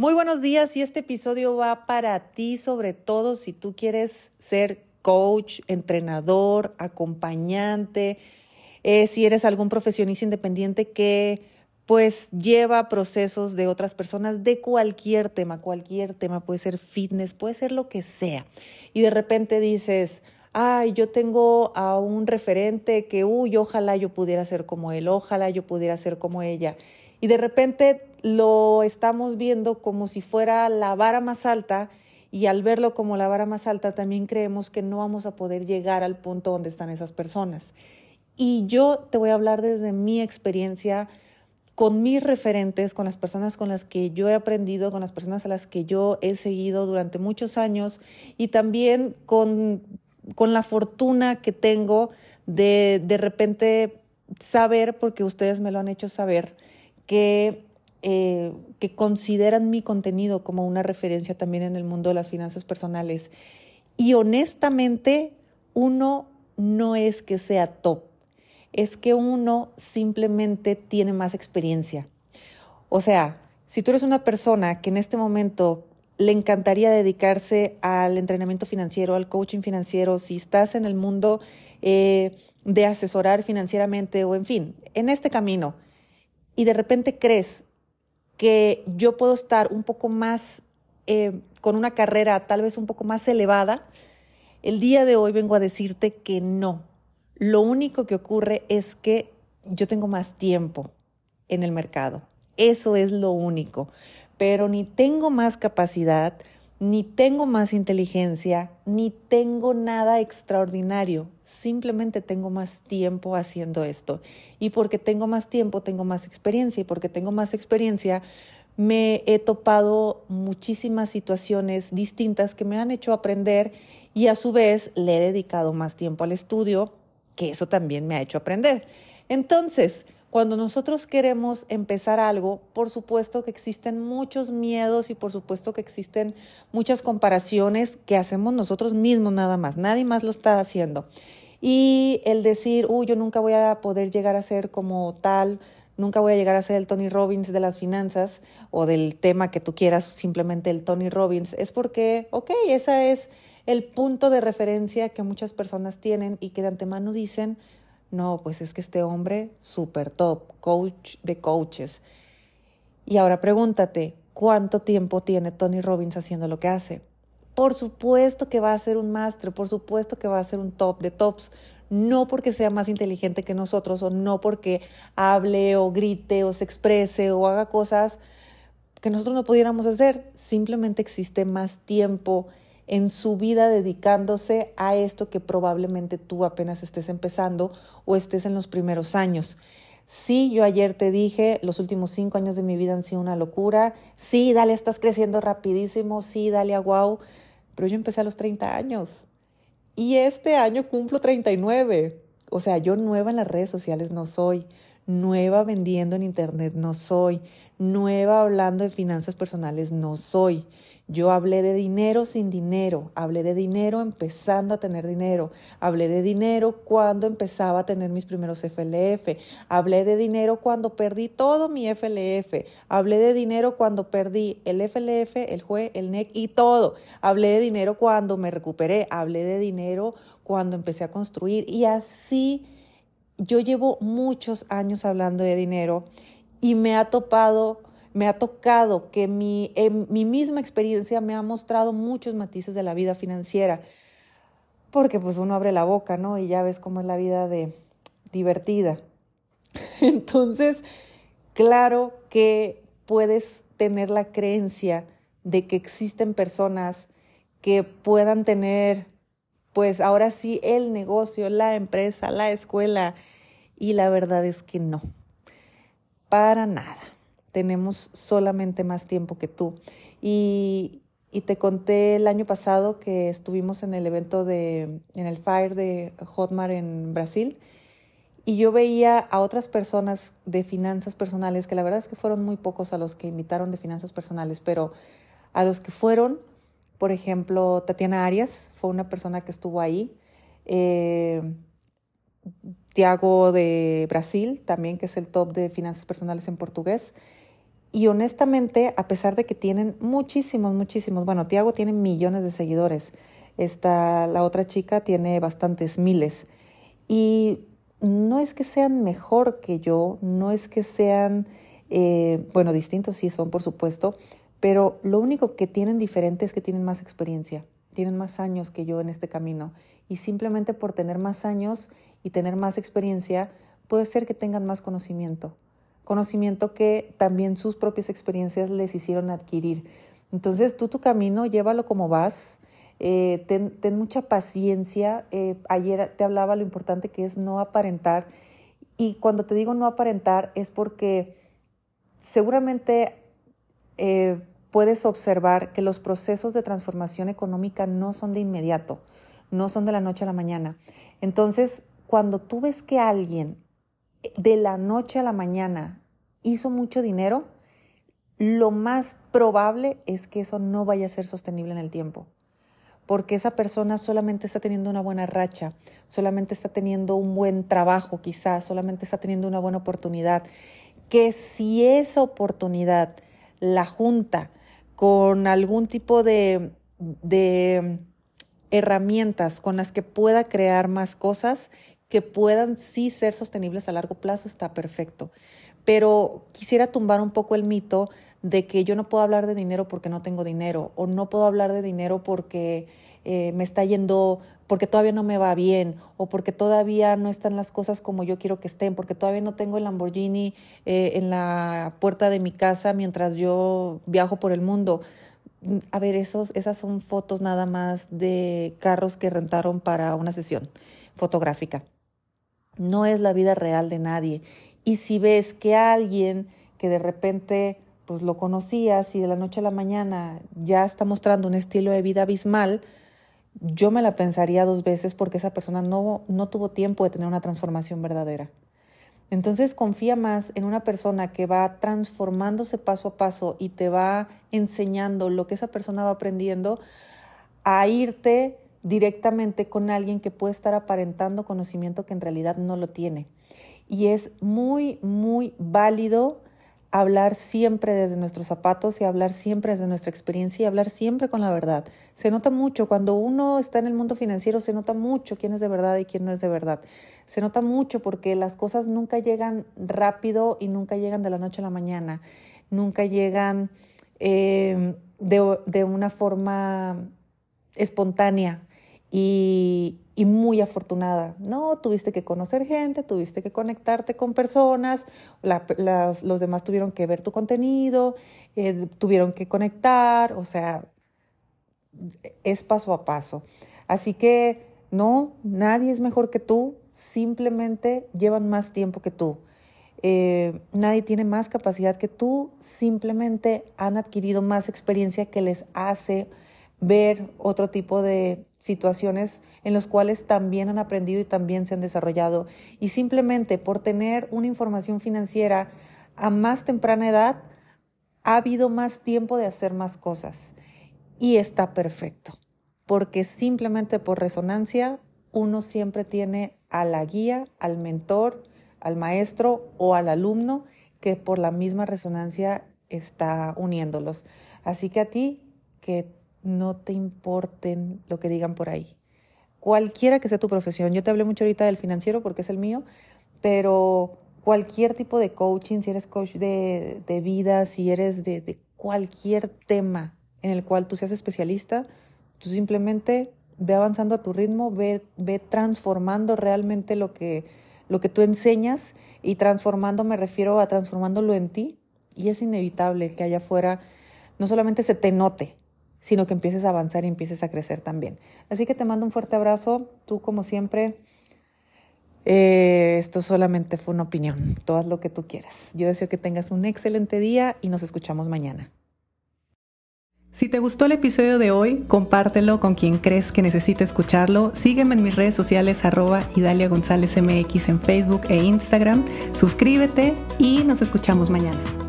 Muy buenos días y este episodio va para ti, sobre todo si tú quieres ser coach, entrenador, acompañante, eh, si eres algún profesionista independiente que pues lleva procesos de otras personas de cualquier tema, cualquier tema, puede ser fitness, puede ser lo que sea. Y de repente dices, ay, yo tengo a un referente que, uy, ojalá yo pudiera ser como él, ojalá yo pudiera ser como ella. Y de repente lo estamos viendo como si fuera la vara más alta y al verlo como la vara más alta también creemos que no vamos a poder llegar al punto donde están esas personas. Y yo te voy a hablar desde mi experiencia con mis referentes, con las personas con las que yo he aprendido, con las personas a las que yo he seguido durante muchos años y también con, con la fortuna que tengo de de repente saber, porque ustedes me lo han hecho saber, que, eh, que consideran mi contenido como una referencia también en el mundo de las finanzas personales. Y honestamente, uno no es que sea top, es que uno simplemente tiene más experiencia. O sea, si tú eres una persona que en este momento le encantaría dedicarse al entrenamiento financiero, al coaching financiero, si estás en el mundo eh, de asesorar financieramente o en fin, en este camino, y de repente crees que yo puedo estar un poco más eh, con una carrera tal vez un poco más elevada, el día de hoy vengo a decirte que no. Lo único que ocurre es que yo tengo más tiempo en el mercado. Eso es lo único. Pero ni tengo más capacidad, ni tengo más inteligencia, ni tengo nada extraordinario. Simplemente tengo más tiempo haciendo esto. Y porque tengo más tiempo, tengo más experiencia. Y porque tengo más experiencia, me he topado muchísimas situaciones distintas que me han hecho aprender y a su vez le he dedicado más tiempo al estudio, que eso también me ha hecho aprender. Entonces, cuando nosotros queremos empezar algo, por supuesto que existen muchos miedos y por supuesto que existen muchas comparaciones que hacemos nosotros mismos nada más, nadie más lo está haciendo. Y el decir, uy, yo nunca voy a poder llegar a ser como tal, nunca voy a llegar a ser el Tony Robbins de las finanzas o del tema que tú quieras, simplemente el Tony Robbins, es porque, ok, ese es el punto de referencia que muchas personas tienen y que de antemano dicen, no, pues es que este hombre, súper top, coach de coaches. Y ahora pregúntate, ¿cuánto tiempo tiene Tony Robbins haciendo lo que hace? Por supuesto que va a ser un máster, por supuesto que va a ser un top de tops, no porque sea más inteligente que nosotros o no porque hable o grite o se exprese o haga cosas que nosotros no pudiéramos hacer, simplemente existe más tiempo en su vida dedicándose a esto que probablemente tú apenas estés empezando o estés en los primeros años. Sí, yo ayer te dije, los últimos cinco años de mi vida han sido una locura. Sí, dale, estás creciendo rapidísimo. Sí, dale a wow. Pero yo empecé a los 30 años. Y este año cumplo 39. O sea, yo nueva en las redes sociales no soy. Nueva vendiendo en internet no soy. Nueva hablando de finanzas personales no soy. Yo hablé de dinero sin dinero, hablé de dinero empezando a tener dinero, hablé de dinero cuando empezaba a tener mis primeros FLF, hablé de dinero cuando perdí todo mi FLF, hablé de dinero cuando perdí el FLF, el JUE, el NEC y todo, hablé de dinero cuando me recuperé, hablé de dinero cuando empecé a construir y así yo llevo muchos años hablando de dinero y me ha topado me ha tocado que mi, mi misma experiencia me ha mostrado muchos matices de la vida financiera, porque pues uno abre la boca, ¿no? Y ya ves cómo es la vida de divertida. Entonces, claro que puedes tener la creencia de que existen personas que puedan tener, pues ahora sí, el negocio, la empresa, la escuela, y la verdad es que no, para nada tenemos solamente más tiempo que tú. Y, te conté el año pasado que estuvimos en el evento de, en el Fire de Hotmart en Brasil, y yo veía a otras personas de finanzas personales, que la verdad es que fueron muy pocos a los que invitaron de finanzas personales, pero a los que fueron, por ejemplo, Tatiana Arias fue una persona que estuvo ahí. Eh, Tiago de Brasil, también que es el top de finanzas personales en portugués Y honestamente, a pesar de que tienen muchísimos, muchísimos, bueno, Tiago tiene millones de seguidores, esta, la otra chica tiene bastantes miles. Y no es que sean mejor que yo, no es que sean, eh, bueno, distintos sí son, por supuesto, pero lo único que tienen diferente es que tienen más experiencia, tienen más años que yo en este camino. Y simplemente por tener más años y tener más experiencia, puede ser que tengan más conocimiento conocimiento que también sus propias experiencias les hicieron adquirir. Entonces tú tu camino, llévalo como vas, eh, ten, mucha paciencia. Eh, ayer te hablaba lo importante que es no aparentar. Y cuando te digo no aparentar es porque seguramente eh, puedes observar que los procesos de transformación económica no son de inmediato, no son de la noche a la mañana. Entonces, cuando tú ves que alguien de la noche a la mañana hizo mucho dinero, lo más probable es que eso no vaya a ser sostenible en el tiempo. Porque esa persona solamente está teniendo una buena racha, solamente está teniendo un buen trabajo quizás, solamente está teniendo una buena oportunidad. Que si esa oportunidad la junta con algún tipo de, de herramientas con las que pueda crear más cosas que puedan sí ser sostenibles a largo plazo, está perfecto pero quisiera tumbar un poco el mito de que yo no puedo hablar de dinero porque no tengo dinero o no puedo hablar de dinero porque eh, me está yendo, porque todavía no me va bien o porque todavía no están las cosas como yo quiero que estén, porque todavía no tengo el Lamborghini eh, en la puerta de mi casa mientras yo viajo por el mundo. A ver, esos, esas son fotos nada más de carros que rentaron para una sesión fotográfica. No es la vida real de nadie y si ves que alguien que de repente pues lo conocías y de la noche a la mañana ya está mostrando un estilo de vida abismal, yo me la pensaría dos veces porque esa persona no, no tuvo tiempo de tener una transformación verdadera. Entonces confía más en una persona que va transformándose paso a paso y te va enseñando lo que esa persona va aprendiendo a irte directamente con alguien que puede estar aparentando conocimiento que en realidad no lo tiene. Y es muy, muy válido hablar siempre desde nuestros zapatos y hablar siempre desde nuestra experiencia y hablar siempre con la verdad. Se nota mucho, cuando uno está en el mundo financiero, se nota mucho quién es de verdad y quién no es de verdad. Se nota mucho porque las cosas nunca llegan rápido y nunca llegan de la noche a la mañana, nunca llegan eh, de, de una forma espontánea. Y, muy afortunada. No, tuviste que conocer gente, tuviste que conectarte con personas, los demás tuvieron que ver tu contenido, eh, tuvieron que conectar, o sea, es paso a paso. Así que no, nadie es mejor que tú, simplemente llevan más tiempo que tú. Eh, nadie tiene más capacidad que tú, simplemente han adquirido más experiencia que les hace ver otro tipo de situaciones en los cuales también han aprendido y también se han desarrollado. Y simplemente por tener una información financiera a más temprana edad, ha habido más tiempo de hacer más cosas. Y está perfecto, porque simplemente por resonancia uno siempre tiene a la guía, al mentor, al maestro o al alumno que por la misma resonancia está uniéndolos. Así que a ti, que no te importen lo que digan por ahí. Cualquiera que sea tu profesión, yo te hablé mucho ahorita del financiero porque es el mío, pero cualquier tipo de coaching, si eres coach de, vida, si eres de, cualquier tema en el cual tú seas especialista, tú simplemente ve avanzando a tu ritmo, ve, ve transformando realmente lo que, lo que tú enseñas y transformando me refiero a transformándolo en ti y es inevitable que allá afuera no solamente se te note, sino que empieces a avanzar y empieces a crecer también. Así que te mando un fuerte abrazo. Tú, como siempre, eh, esto solamente fue una opinión. Tú haz lo que tú quieras. Yo deseo que tengas un excelente día y nos escuchamos mañana. Si te gustó el episodio de hoy, compártelo con quien crees que necesite escucharlo. Sígueme en mis redes sociales arroba Idalia González MX en Facebook e Instagram. Suscríbete y nos escuchamos mañana.